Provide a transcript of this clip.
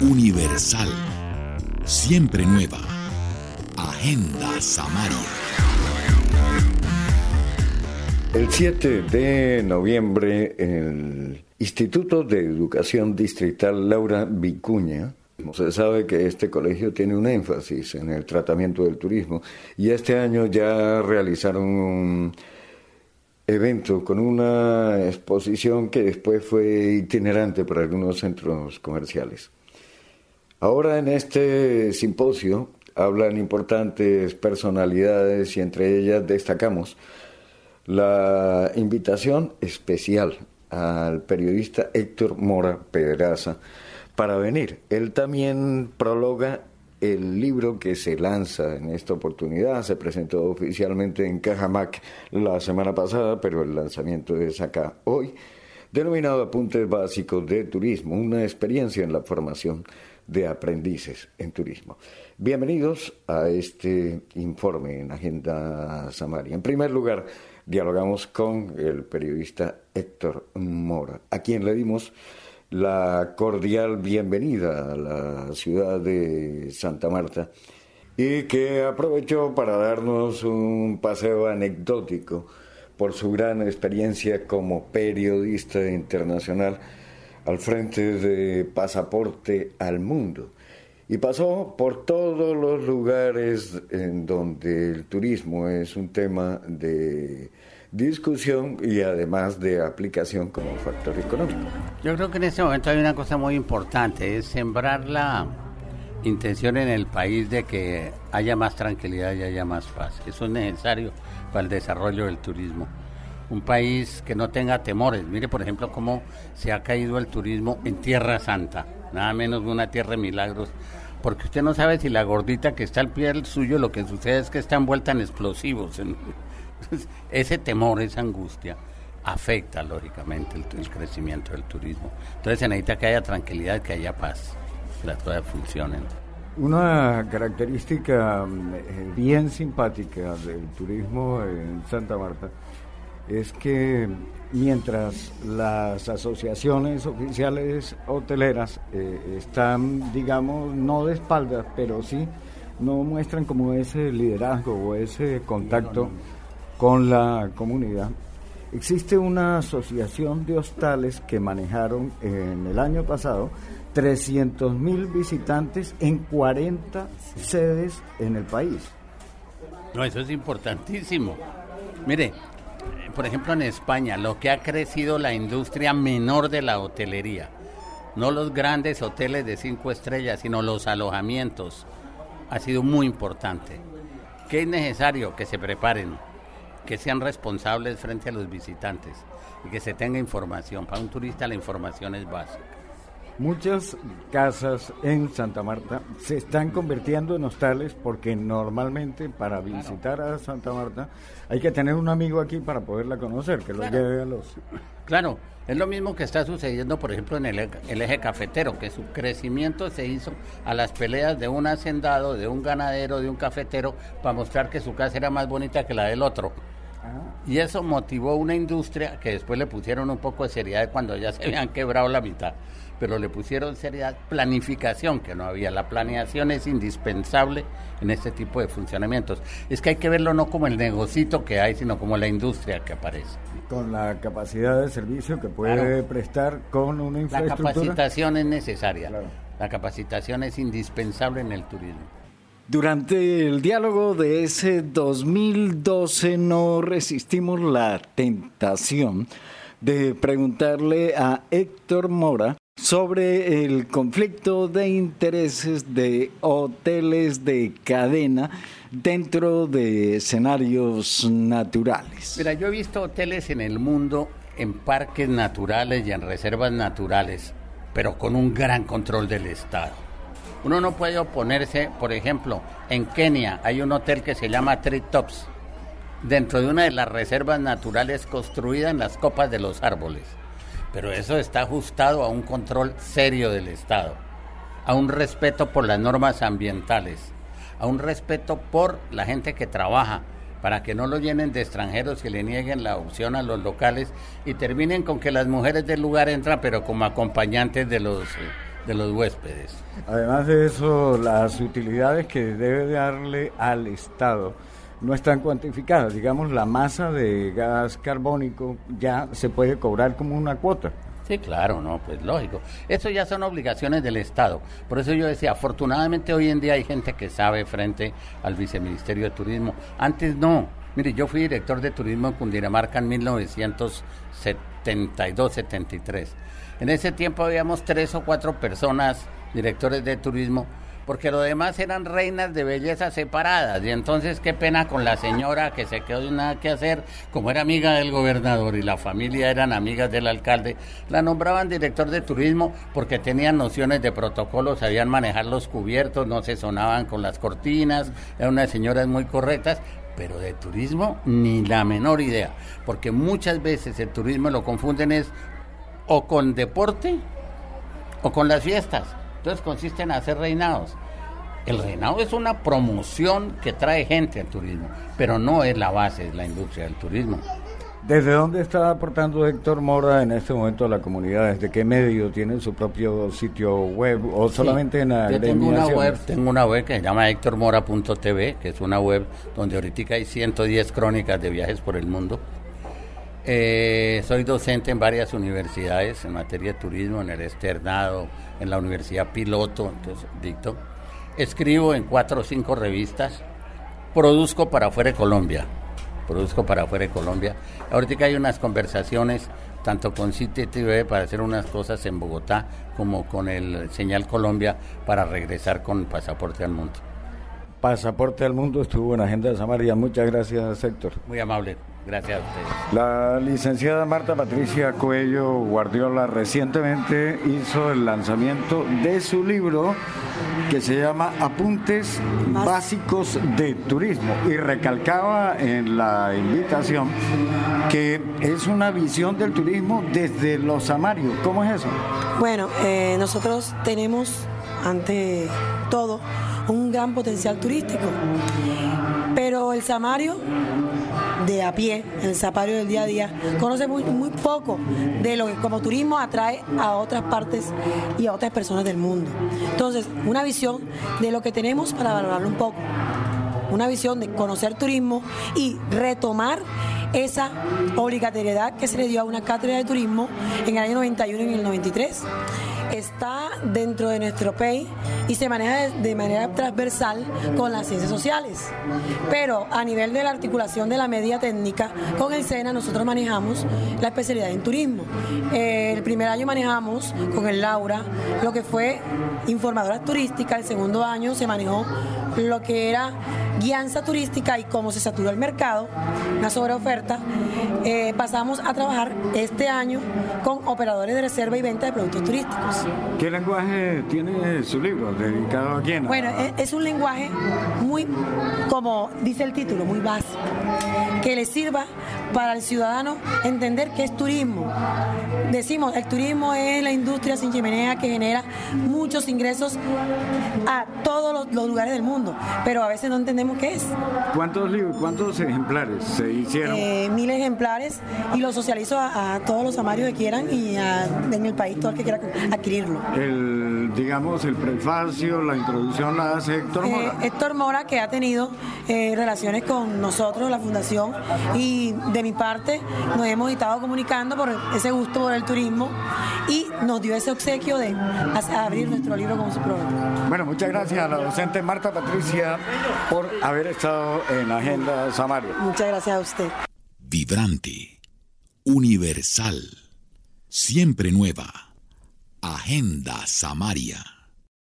universal, siempre nueva. Agenda Samaria. El 7 de noviembre, el Instituto de Educación Distrital Laura Vicuña se sabe que este colegio tiene un énfasis en el tratamiento del turismo y este año ya realizaron un evento con una exposición que después fue itinerante para algunos centros comerciales. Ahora en este simposio hablan importantes personalidades y entre ellas destacamos la invitación especial al periodista Héctor Mora Pedraza, para venir. Él también prologa el libro que se lanza en esta oportunidad. Se presentó oficialmente en Cajamac la semana pasada, pero el lanzamiento es acá hoy, denominado Apuntes Básicos de Turismo, una experiencia en la formación de aprendices en turismo. Bienvenidos a este informe en Agenda Samaria. En primer lugar, dialogamos con el periodista Héctor Mora, a quien le dimos la cordial bienvenida a la ciudad de Santa Marta y que aprovechó para darnos un paseo anecdótico por su gran experiencia como periodista internacional al frente de Pasaporte al Mundo. Y pasó por todos los lugares en donde el turismo es un tema de discusión y además de aplicación como factor económico. Yo creo que en este momento hay una cosa muy importante, es sembrar la intención en el país de que haya más tranquilidad y haya más paz. Eso es necesario para el desarrollo del turismo. Un país que no tenga temores. Mire, por ejemplo, cómo se ha caído el turismo en Tierra Santa, nada menos una tierra de milagros porque usted no sabe si la gordita que está al pie del suyo lo que sucede es que está envuelta en explosivos. ese temor, esa angustia afecta lógicamente el, crecimiento del turismo. Entonces se necesita que haya tranquilidad, que haya paz, que las cosas funcionen. Una característica eh, bien simpática del turismo en Santa Marta es que mientras las asociaciones oficiales hoteleras eh, están, digamos, no de espaldas, pero sí no muestran como ese liderazgo o ese contacto con la comunidad. Existe una asociación de hostales que manejaron en el año pasado 300 mil visitantes en 40 sedes en el país. No, eso es importantísimo. Mire, por ejemplo en España, lo que ha crecido la industria menor de la hotelería, no los grandes hoteles de cinco estrellas, sino los alojamientos, ha sido muy importante. ¿Qué es necesario? Que se preparen que sean responsables frente a los visitantes y que se tenga información. Para un turista la información es básica. Muchas casas en Santa Marta se están convirtiendo en hostales porque normalmente para visitar a Santa Marta hay que tener un amigo aquí para poderla conocer, que lo lleve a los... Claro, es lo mismo que está sucediendo, por ejemplo, en el, el, eje cafetero, que su crecimiento se hizo a las peleas de un hacendado, de un ganadero, de un cafetero, para mostrar que su casa era más bonita que la del otro. Y eso motivó una industria que después le pusieron un poco de seriedad cuando ya se habían quebrado la mitad. Pero le pusieron seriedad, planificación, que no había. La planeación es indispensable en este tipo de funcionamientos. Es que hay que verlo no como el negocito que hay, sino como la industria que aparece. Con la capacidad de servicio que puede prestar con una infraestructura. La capacitación es necesaria. La capacitación es indispensable en el turismo. Durante el diálogo de ese 2012 no resistimos la tentación de preguntarle a Héctor Mora sobre el conflicto de intereses de hoteles de cadena dentro de escenarios naturales. Mira, yo he visto hoteles en el mundo en parques naturales y en reservas naturales, pero con un gran control del Estado. Uno no puede oponerse, por ejemplo, en Kenia hay un hotel que se llama Tree Tops, dentro de una de las reservas naturales construidas en las copas de los árboles. Pero eso está ajustado a un control serio del Estado, a un respeto por las normas ambientales, a un respeto por la gente que trabaja, para que no lo llenen de extranjeros que le nieguen la opción a los locales y terminen con que las mujeres del lugar entran pero como acompañantes de los de los huéspedes. Además de eso, las utilidades que debe darle al Estado no están cuantificadas. Digamos, la masa de gas carbónico ya se puede cobrar como una cuota. Sí, claro, no, pues lógico. Eso ya son obligaciones del Estado. Por eso yo decía, afortunadamente hoy en día hay gente que sabe frente al Viceministerio de Turismo. Antes no. Mire, yo fui director de turismo en Cundinamarca en 1972-73. En ese tiempo habíamos tres o cuatro personas, directores de turismo, porque lo demás eran reinas de belleza separadas. Y entonces qué pena con la señora que se quedó sin nada que hacer, como era amiga del gobernador y la familia eran amigas del alcalde, la nombraban director de turismo porque tenían nociones de protocolo, sabían manejar los cubiertos, no se sonaban con las cortinas, eran unas señoras muy correctas, pero de turismo ni la menor idea, porque muchas veces el turismo lo confunden es o con deporte o con las fiestas. Entonces consiste en hacer reinados. El reinado es una promoción que trae gente al turismo, pero no es la base de la industria del turismo. ¿Desde dónde está aportando Héctor Mora en este momento a la comunidad? ¿Desde qué medio tiene su propio sitio web o solamente en la Yo tengo una web, tengo una web que se llama héctormora.tv, que es una web donde ahorita hay 110 crónicas de viajes por el mundo. Eh, soy docente en varias universidades en materia de turismo, en el externado, en la Universidad Piloto, entonces dicto. Escribo en cuatro o cinco revistas. Produzco para afuera de Colombia. Produzco para afuera de Colombia. Ahorita hay unas conversaciones tanto con City TV para hacer unas cosas en Bogotá como con el Señal Colombia para regresar con Pasaporte al Mundo. Pasaporte al Mundo estuvo en Agenda de Samaria. Muchas gracias, Héctor. Muy amable. Gracias a ustedes. La licenciada Marta Patricia Cuello Guardiola recientemente hizo el lanzamiento de su libro que se llama Apuntes Básicos de Turismo y recalcaba en la invitación que es una visión del turismo desde los samarios. ¿Cómo es eso? Bueno, eh, nosotros tenemos ante todo un gran potencial turístico, pero el samario de a pie, el zapario del día a día, conoce muy, muy poco de lo que como turismo atrae a otras partes y a otras personas del mundo. Entonces, una visión de lo que tenemos para valorarlo un poco. Una visión de conocer turismo y retomar esa obligatoriedad que se le dio a una cátedra de turismo en el año 91 y en el 93 está dentro de nuestro país y se maneja de, manera transversal con las ciencias sociales. Pero a nivel de la articulación de la media técnica, con el SENA nosotros manejamos la especialidad en turismo. Eh, el primer año manejamos con el Laura lo que fue informadora turística, el segundo año se manejó lo que era guianza turística y cómo se saturó el mercado, una sobreoferta, eh, pasamos a trabajar este año con operadores de reserva y venta de productos turísticos. ¿Qué lenguaje tiene su libro dedicado a quién? Bueno, e, es un lenguaje muy, como dice el título, muy básico, que le sirva para el ciudadano entender qué es turismo. Decimos, el turismo es la industria sin chimenea que genera muchos ingresos a todos los lugares del mundo, pero a veces no entendemos qué es. ¿Cuántos libros, cuántos ejemplares se hicieron? Eh, mil ejemplares y lo socializo a, todos los amarios que quieran y en el país todo el que quiera adquirirlo. El, digamos, el prefacio, la introducción la hace Héctor Mora. Eh, Héctor Mora que ha tenido eh, relaciones con nosotros, la fundación, y de mi parte nos hemos estado comunicando por ese gusto por el turismo y nos dio ese obsequio de abrir nuestro libro con su programa. Bueno, muchas gracias a la docente Marta Patricia por haber estado en Agenda Samaria. Muchas gracias a usted. Vibrante, universal, siempre nueva. Agenda Samaria.